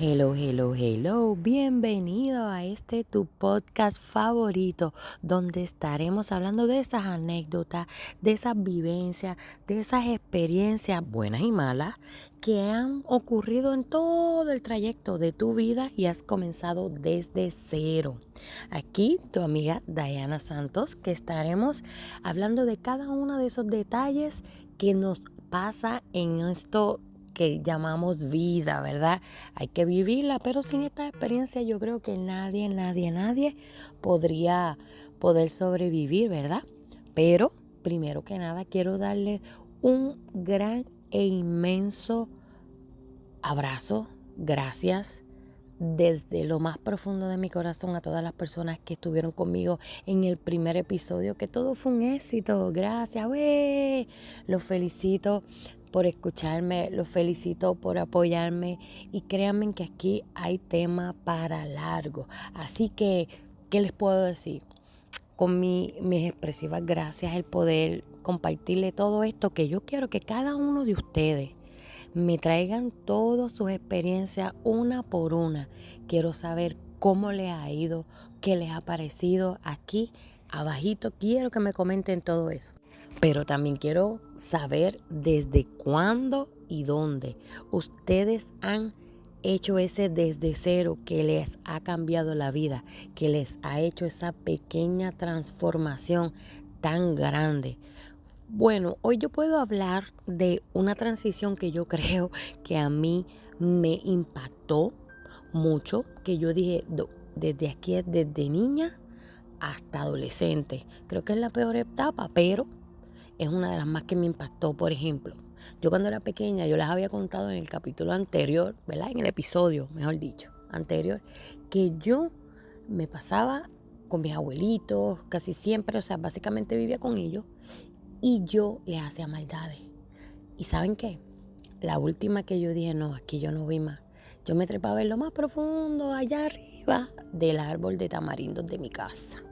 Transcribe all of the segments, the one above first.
Hello, hello, hello. Bienvenido a este tu podcast favorito, donde estaremos hablando de esas anécdotas, de esas vivencias, de esas experiencias buenas y malas que han ocurrido en todo el trayecto de tu vida y has comenzado desde cero. Aquí tu amiga Diana Santos, que estaremos hablando de cada uno de esos detalles que nos pasa en esto que llamamos vida, ¿verdad? Hay que vivirla, pero sin esta experiencia yo creo que nadie, nadie, nadie podría poder sobrevivir, ¿verdad? Pero primero que nada quiero darle un gran e inmenso abrazo, gracias desde lo más profundo de mi corazón a todas las personas que estuvieron conmigo en el primer episodio, que todo fue un éxito. Gracias, wey. Los felicito por escucharme, los felicito por apoyarme y créanme que aquí hay tema para largo. Así que, ¿qué les puedo decir? Con mi, mis expresivas gracias el poder compartirle todo esto que yo quiero que cada uno de ustedes me traigan todas sus experiencias una por una. Quiero saber cómo les ha ido, qué les ha parecido aquí abajito. Quiero que me comenten todo eso. Pero también quiero saber desde cuándo y dónde ustedes han hecho ese desde cero que les ha cambiado la vida, que les ha hecho esa pequeña transformación tan grande. Bueno, hoy yo puedo hablar de una transición que yo creo que a mí me impactó mucho, que yo dije, desde aquí, desde niña hasta adolescente. Creo que es la peor etapa, pero es una de las más que me impactó. Por ejemplo, yo cuando era pequeña, yo les había contado en el capítulo anterior, ¿verdad? En el episodio, mejor dicho, anterior, que yo me pasaba con mis abuelitos casi siempre, o sea, básicamente vivía con ellos y yo les hacía maldades. ¿Y saben qué? La última que yo dije, no, aquí yo no vi más. Yo me trepaba en lo más profundo, allá arriba del árbol de tamarindos de mi casa.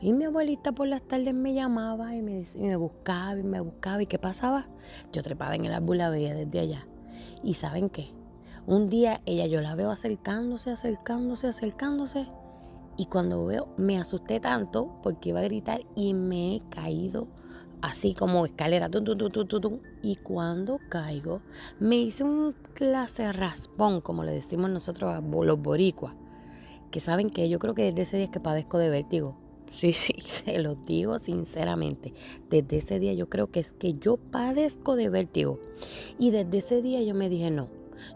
Y mi abuelita por las tardes me llamaba y me, me buscaba y me buscaba. ¿Y qué pasaba? Yo trepaba en el árbol, la veía desde allá. ¿Y saben qué? Un día ella yo la veo acercándose, acercándose, acercándose. Y cuando veo, me asusté tanto porque iba a gritar y me he caído así como escalera. y cuando caigo, me hice un clase raspón, como le decimos nosotros a los boricuas. Que saben que yo creo que desde ese día es que padezco de vértigo Sí, sí, se lo digo sinceramente. Desde ese día yo creo que es que yo padezco de vértigo. Y desde ese día yo me dije, no,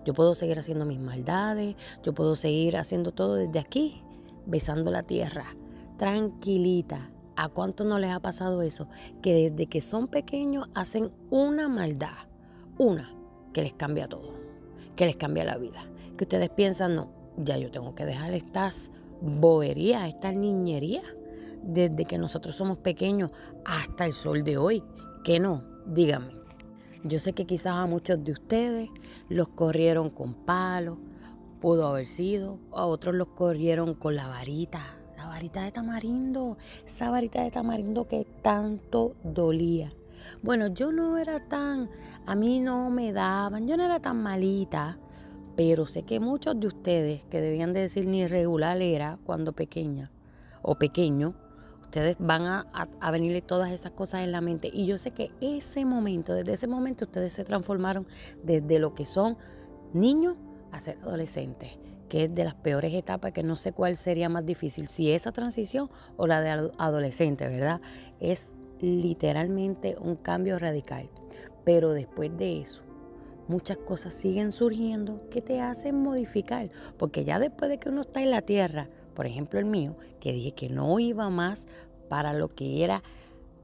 yo puedo seguir haciendo mis maldades, yo puedo seguir haciendo todo desde aquí, besando la tierra, tranquilita. ¿A cuánto no les ha pasado eso? Que desde que son pequeños hacen una maldad, una que les cambia todo, que les cambia la vida. Que ustedes piensan, no, ya yo tengo que dejar estas boberías, estas niñerías desde que nosotros somos pequeños hasta el sol de hoy. ¿Qué no? Díganme. Yo sé que quizás a muchos de ustedes los corrieron con palos, pudo haber sido, a otros los corrieron con la varita, la varita de tamarindo, esa varita de tamarindo que tanto dolía. Bueno, yo no era tan, a mí no me daban, yo no era tan malita, pero sé que muchos de ustedes que debían de decir ni regular era cuando pequeña o pequeño, ustedes van a, venirle todas esas cosas en la mente. Y yo sé que ese momento, desde ese momento, ustedes se transformaron desde lo que son niños a ser adolescentes, que es de las peores etapas, que no sé cuál sería más difícil, si esa transición o la de adolescente, ¿verdad? Es literalmente un cambio radical. Pero después de eso, muchas cosas siguen surgiendo que te hacen modificar, porque ya después de que uno está en la tierra, por ejemplo el mío, que dije que no iba más para lo que era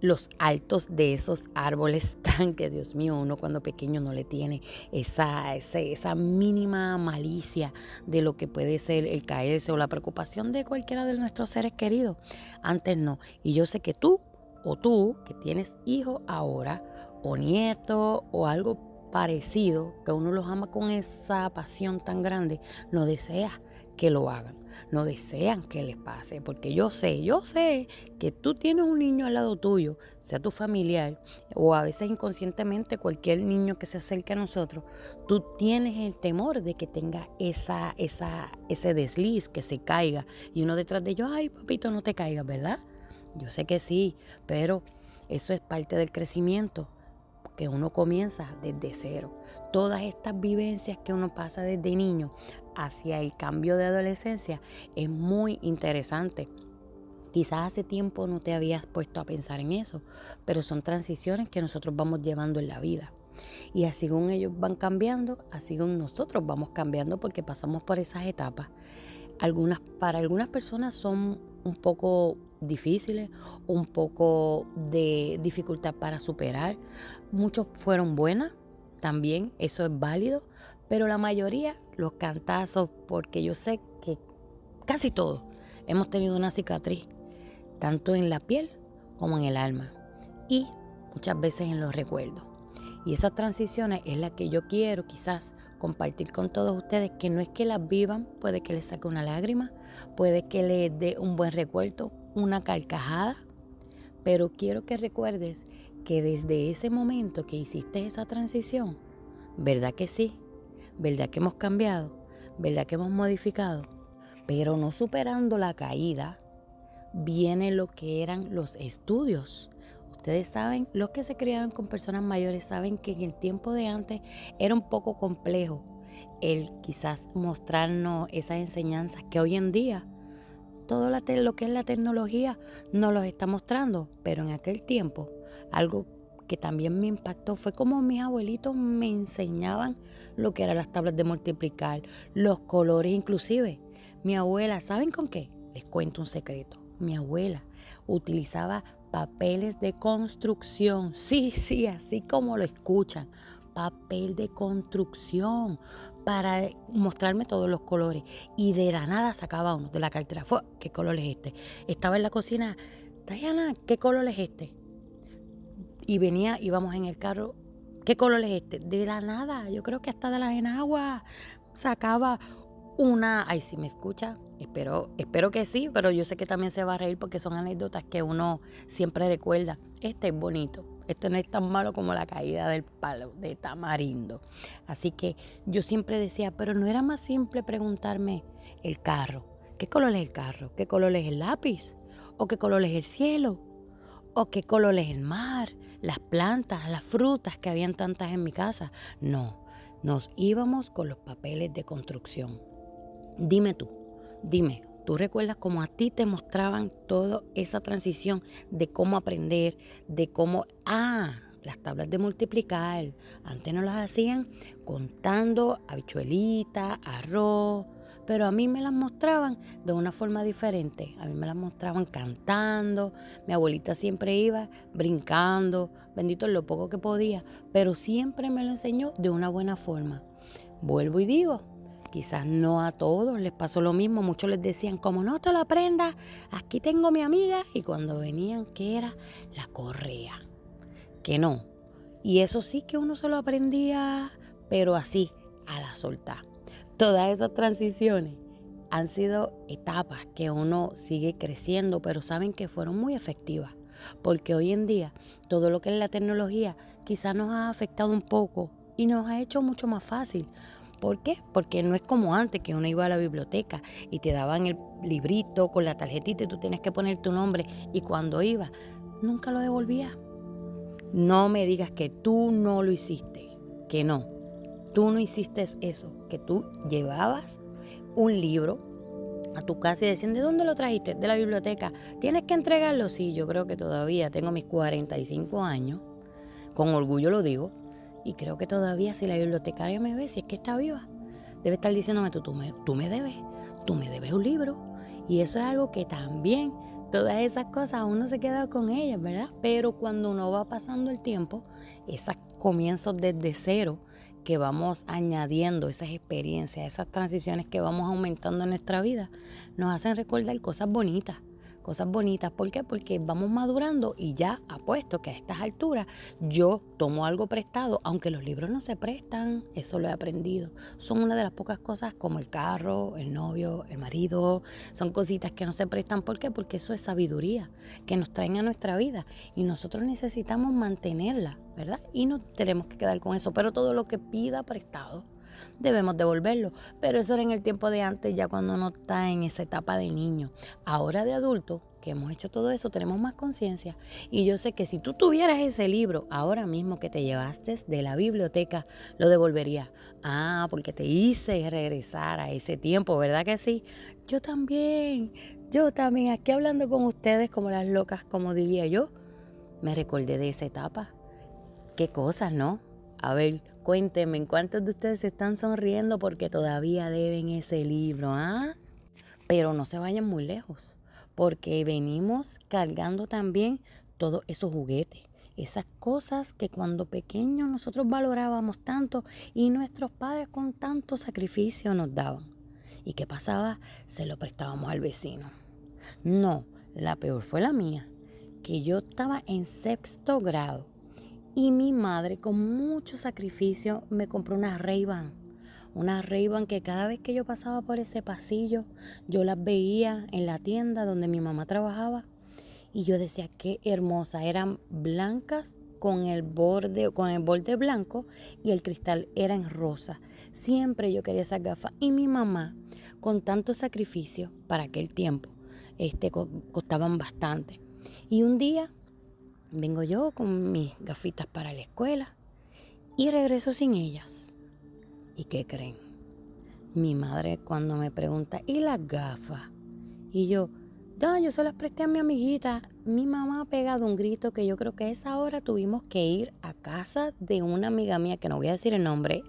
los altos de esos árboles tan que Dios mío, uno cuando pequeño no le tiene esa, esa, esa, mínima malicia de lo que puede ser el caerse o la preocupación de cualquiera de nuestros seres queridos. Antes no. Y yo sé que tú o tú que tienes hijos ahora o nietos o algo parecido, que uno los ama con esa pasión tan grande, no deseas que lo hagan, no desean que les pase, porque yo sé, yo sé que tú tienes un niño al lado tuyo, sea tu familiar o a veces inconscientemente cualquier niño que se acerque a nosotros, tú tienes el temor de que tenga esa, esa, ese desliz, que se caiga y uno detrás de ellos, ay papito, no te caigas, ¿verdad? Yo sé que sí, pero eso es parte del crecimiento que uno comienza desde cero. Todas estas vivencias que uno pasa desde niño hacia el cambio de adolescencia es muy interesante. Quizás hace tiempo no te habías puesto a pensar en eso, pero son transiciones que nosotros vamos llevando en la vida. Y así como ellos van cambiando, así como nosotros vamos cambiando porque pasamos por esas etapas. Algunas, para algunas personas son un poco difíciles, un poco de dificultad para superar. Muchos fueron buenas, también eso es válido, pero la mayoría los cantazos, porque yo sé que casi todos hemos tenido una cicatriz, tanto en la piel como en el alma y muchas veces en los recuerdos. Y esas transiciones es la que yo quiero quizás compartir con todos ustedes, que no es que las vivan, puede que les saque una lágrima, puede que les dé un buen recuerdo, una carcajada, pero quiero que recuerdes que desde ese momento que hiciste esa transición, ¿verdad que sí? ¿Verdad que hemos cambiado? ¿Verdad que hemos modificado? Pero no superando la caída, viene lo que eran los estudios. Ustedes saben, los que se criaron con personas mayores saben que en el tiempo de antes era un poco complejo el quizás mostrarnos esas enseñanzas que hoy en día todo lo que es la tecnología nos los está mostrando, pero en aquel tiempo algo que también me impactó fue como mis abuelitos me enseñaban lo que eran las tablas de multiplicar, los colores inclusive. Mi abuela, ¿saben con qué? Les cuento un secreto. Mi abuela utilizaba papeles de construcción, sí, sí, así como lo escuchan, papel de construcción para mostrarme todos los colores. Y de la nada sacaba uno de la cartera. ¿Qué color es este? Estaba en la cocina. Diana, ¿qué color es este? Y venía, íbamos en el carro. ¿Qué color es este? De la nada. Yo creo que hasta de la enagua sacaba una. Ay, si me escucha, espero, espero que sí, pero yo sé que también se va a reír porque son anécdotas que uno siempre recuerda. Este es bonito. Esto no es tan malo como la caída del palo de tamarindo. Así que yo siempre decía, pero no era más simple preguntarme el carro. ¿Qué color es el carro? ¿Qué color es el lápiz? ¿O qué color es el cielo? ¿O qué color es el mar? Las plantas, las frutas que habían tantas en mi casa. No, nos íbamos con los papeles de construcción. Dime tú, dime, ¿Tú recuerdas cómo a ti te mostraban toda esa transición de cómo aprender, de cómo, ah, las tablas de multiplicar, antes no las hacían contando habichuelita, arroz, pero a mí me las mostraban de una forma diferente. A mí me las mostraban cantando, mi abuelita siempre iba brincando, bendito en lo poco que podía, pero siempre me lo enseñó de una buena forma. Vuelvo y digo, Quizás no a todos les pasó lo mismo. Muchos les decían, como no te lo aprendas, aquí tengo mi amiga. Y cuando venían, ¿qué era? La correa. Que no. Y eso sí que uno se lo aprendía, pero así, a la solta. Todas esas transiciones han sido etapas que uno sigue creciendo, pero saben que fueron muy efectivas. Porque hoy en día todo lo que es la tecnología quizás nos ha afectado un poco y nos ha hecho mucho más fácil. ¿Por qué? Porque no es como antes que uno iba a la biblioteca y te daban el librito con la tarjetita y tú tienes que poner tu nombre y cuando iba nunca lo devolvía. No me digas que tú no lo hiciste, que no. Tú no hiciste eso, que tú llevabas un libro a tu casa y decían, ¿de dónde lo trajiste? De la biblioteca. ¿Tienes que entregarlo? Sí, yo creo que todavía tengo mis 45 años. Con orgullo lo digo. Y creo que todavía si la bibliotecaria me ve, si es que está viva, debe estar diciéndome, tú, me, tú me debes, tú me debes un libro. Y eso es algo que también, todas esas cosas, uno se queda con ellas, ¿verdad? Pero cuando uno va pasando el tiempo, esos comienzos desde cero que vamos añadiendo, esas experiencias, esas transiciones que vamos aumentando en nuestra vida, nos hacen recordar cosas bonitas cosas bonitas. ¿Por qué? Porque vamos madurando y ya apuesto que a estas alturas yo tomo algo prestado, aunque los libros no se prestan, eso lo he aprendido. Son una de las pocas cosas como el carro, el novio, el marido, son cositas que no se prestan. ¿Por qué? Porque eso es sabiduría que nos traen a nuestra vida y nosotros necesitamos mantenerla, ¿verdad? Y no tenemos que quedar con eso, pero todo lo que pida prestado debemos devolverlo. Pero eso era en el tiempo de antes, ya cuando uno está en esa etapa de niño. Ahora de adulto, que hemos hecho todo eso, tenemos más conciencia. Y yo sé que si tú tuvieras ese libro ahora mismo que te llevaste de la biblioteca, lo devolverías. Ah, porque te hice regresar a ese tiempo, ¿verdad que sí? Yo también, yo también, aquí hablando con ustedes como las locas, como diría yo, me recordé de esa etapa. Qué cosas, ¿no? A ver, cuéntenme, ¿cuántos de ustedes están sonriendo porque todavía deben ese libro? ¿ah? Pero no se vayan muy lejos, porque venimos cargando también todos esos juguetes, esas cosas que cuando pequeños nosotros valorábamos tanto y nuestros padres con tanto sacrificio nos daban. ¿Y qué pasaba? Se lo prestábamos al vecino. No, la peor fue la mía, que yo estaba en sexto grado y mi madre, con mucho sacrificio, me compró una Ray-Ban. Una ray que cada vez que yo pasaba por ese pasillo, yo las veía en la tienda donde mi mamá trabajaba. Y yo decía, qué hermosa. Eran blancas con el borde, con el borde blanco y el cristal era en rosa. Siempre yo quería esas gafas. Y mi mamá, con tanto sacrificio para aquel tiempo, este, costaban bastante. Y un día Vengo yo con mis gafitas para la escuela y regreso sin ellas. ¿Y qué creen? Mi madre cuando me pregunta, ¿y las gafas? Y yo, no, yo se las presté a mi amiguita. Mi mamá ha pegado un grito que yo creo que a esa hora tuvimos que ir a casa de una amiga mía, que no voy a decir el nombre,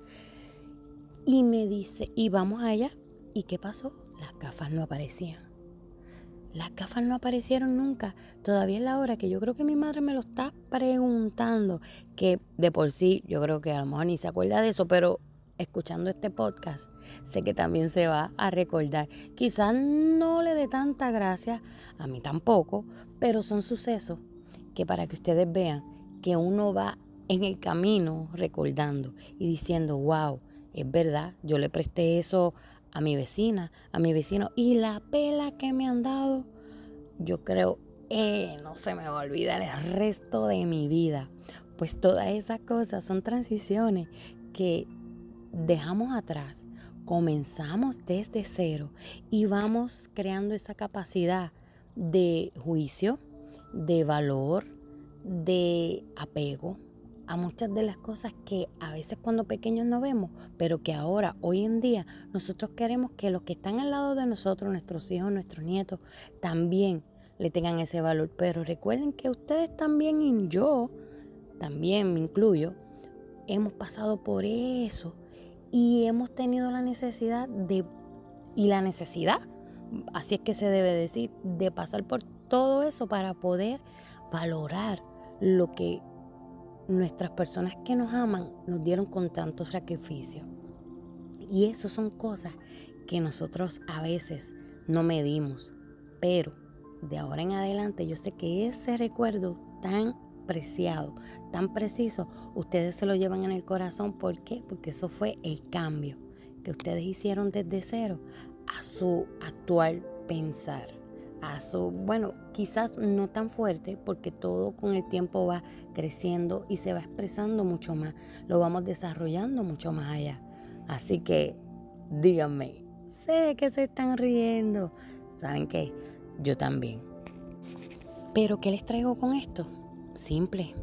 y me dice, y vamos allá. ¿Y qué pasó? Las gafas no aparecían. Las gafas no aparecieron nunca. Todavía es la hora que yo creo que mi madre me lo está preguntando, que de por sí yo creo que a lo mejor ni se acuerda de eso, pero escuchando este podcast sé que también se va a recordar. Quizás no le dé tanta gracia, a mí tampoco, pero son sucesos que para que ustedes vean que uno va en el camino recordando y diciendo, wow, es verdad, yo le presté eso a mi vecina, a mi vecino. Y la pela que me han dado, yo creo, eh, no se me va a olvidar el resto de mi vida. Pues todas esas cosas son transiciones que dejamos atrás, comenzamos desde cero y vamos creando esa capacidad de juicio, de valor, de apego, a muchas de las cosas que a veces cuando pequeños no vemos, pero que ahora, hoy en día, nosotros queremos que los que están al lado de nosotros, nuestros hijos, nuestros nietos, también le tengan ese valor. Pero recuerden que ustedes también y yo, también me incluyo, hemos pasado por eso y hemos tenido la necesidad de, y la necesidad, así es que se debe decir, de pasar por todo eso para poder valorar lo que nuestras personas que nos aman nos dieron con tanto sacrificio. Y eso son cosas que nosotros a veces no medimos. Pero de ahora en adelante yo sé que ese recuerdo tan preciado, tan preciso, ustedes se lo llevan en el corazón. ¿Por qué? Porque eso fue el cambio que ustedes hicieron desde cero a su actual pensar bueno, quizás no tan fuerte porque todo con el tiempo va creciendo y se va expresando mucho más, lo vamos desarrollando mucho más allá. Así que díganme, sé que se están riendo, ¿saben qué? Yo también. Pero ¿qué les traigo con esto? Simple,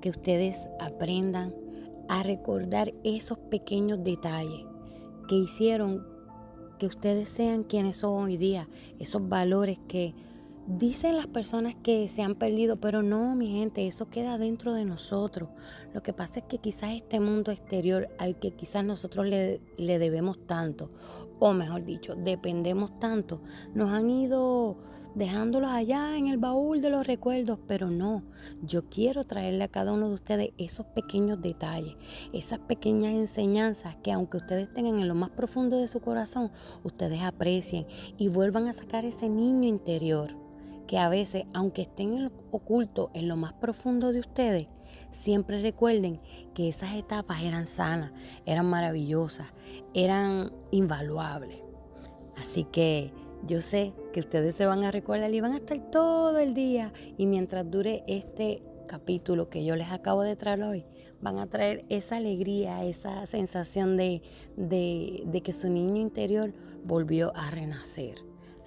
que ustedes aprendan a recordar esos pequeños detalles que hicieron que ustedes sean quienes son hoy día, esos valores que dicen las personas que se han perdido, pero no, mi gente, eso queda dentro de nosotros. Lo que pasa es que quizás este mundo exterior al que quizás nosotros le, le debemos tanto, o mejor dicho, dependemos tanto, nos han ido dejándolos allá en el baúl de los recuerdos, pero no, yo quiero traerle a cada uno de ustedes esos pequeños detalles, esas pequeñas enseñanzas que aunque ustedes tengan en lo más profundo de su corazón, ustedes aprecien y vuelvan a sacar ese niño interior que a veces, aunque estén ocultos en lo más profundo de ustedes, siempre recuerden que esas etapas eran sanas, eran maravillosas, eran invaluables. Así que yo sé que ustedes se van a recordar y van a estar todo el día y mientras dure este capítulo que yo les acabo de traer hoy, van a traer esa alegría, esa sensación de, de, que su niño interior volvió a renacer.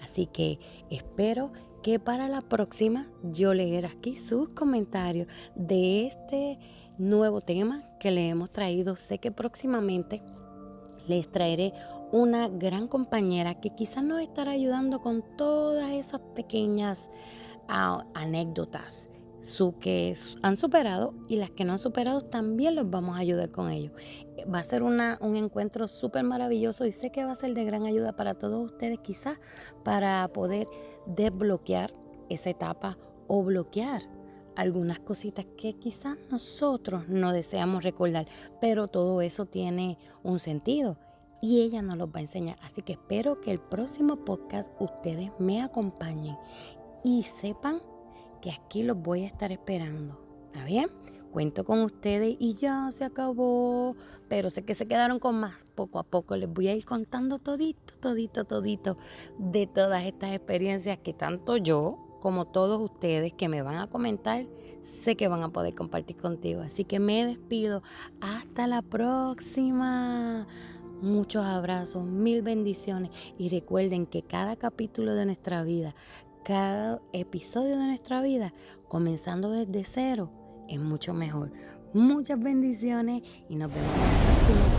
Así que espero que para la próxima yo leeré aquí sus comentarios de este nuevo tema que le hemos traído. Sé que próximamente les traeré una gran compañera que quizás nos estará ayudando con todas esas pequeñas ah, anécdotas su que han superado y las que no han superado también los vamos a ayudar con ellos. Va a ser un encuentro súper maravilloso y sé que va a ser de gran ayuda para todos ustedes quizás para poder desbloquear esa etapa o bloquear algunas cositas que quizás nosotros no deseamos recordar, pero todo eso tiene un sentido y ella nos los va a enseñar. Así que espero que el próximo podcast ustedes me acompañen y sepan que aquí los voy a estar esperando. ¿Está bien? Cuento con ustedes y ya se acabó. Pero sé que se quedaron con más. Poco a poco les voy a ir contando todito, todito, todito de todas estas experiencias que tanto yo como todos ustedes que me van a comentar, sé que van a poder compartir contigo. Así que me despido. Hasta la próxima. Muchos abrazos, mil bendiciones y recuerden que cada capítulo de nuestra vida, cada episodio de nuestra vida, comenzando desde cero, es mucho mejor. Muchas bendiciones y nos vemos en el próximo.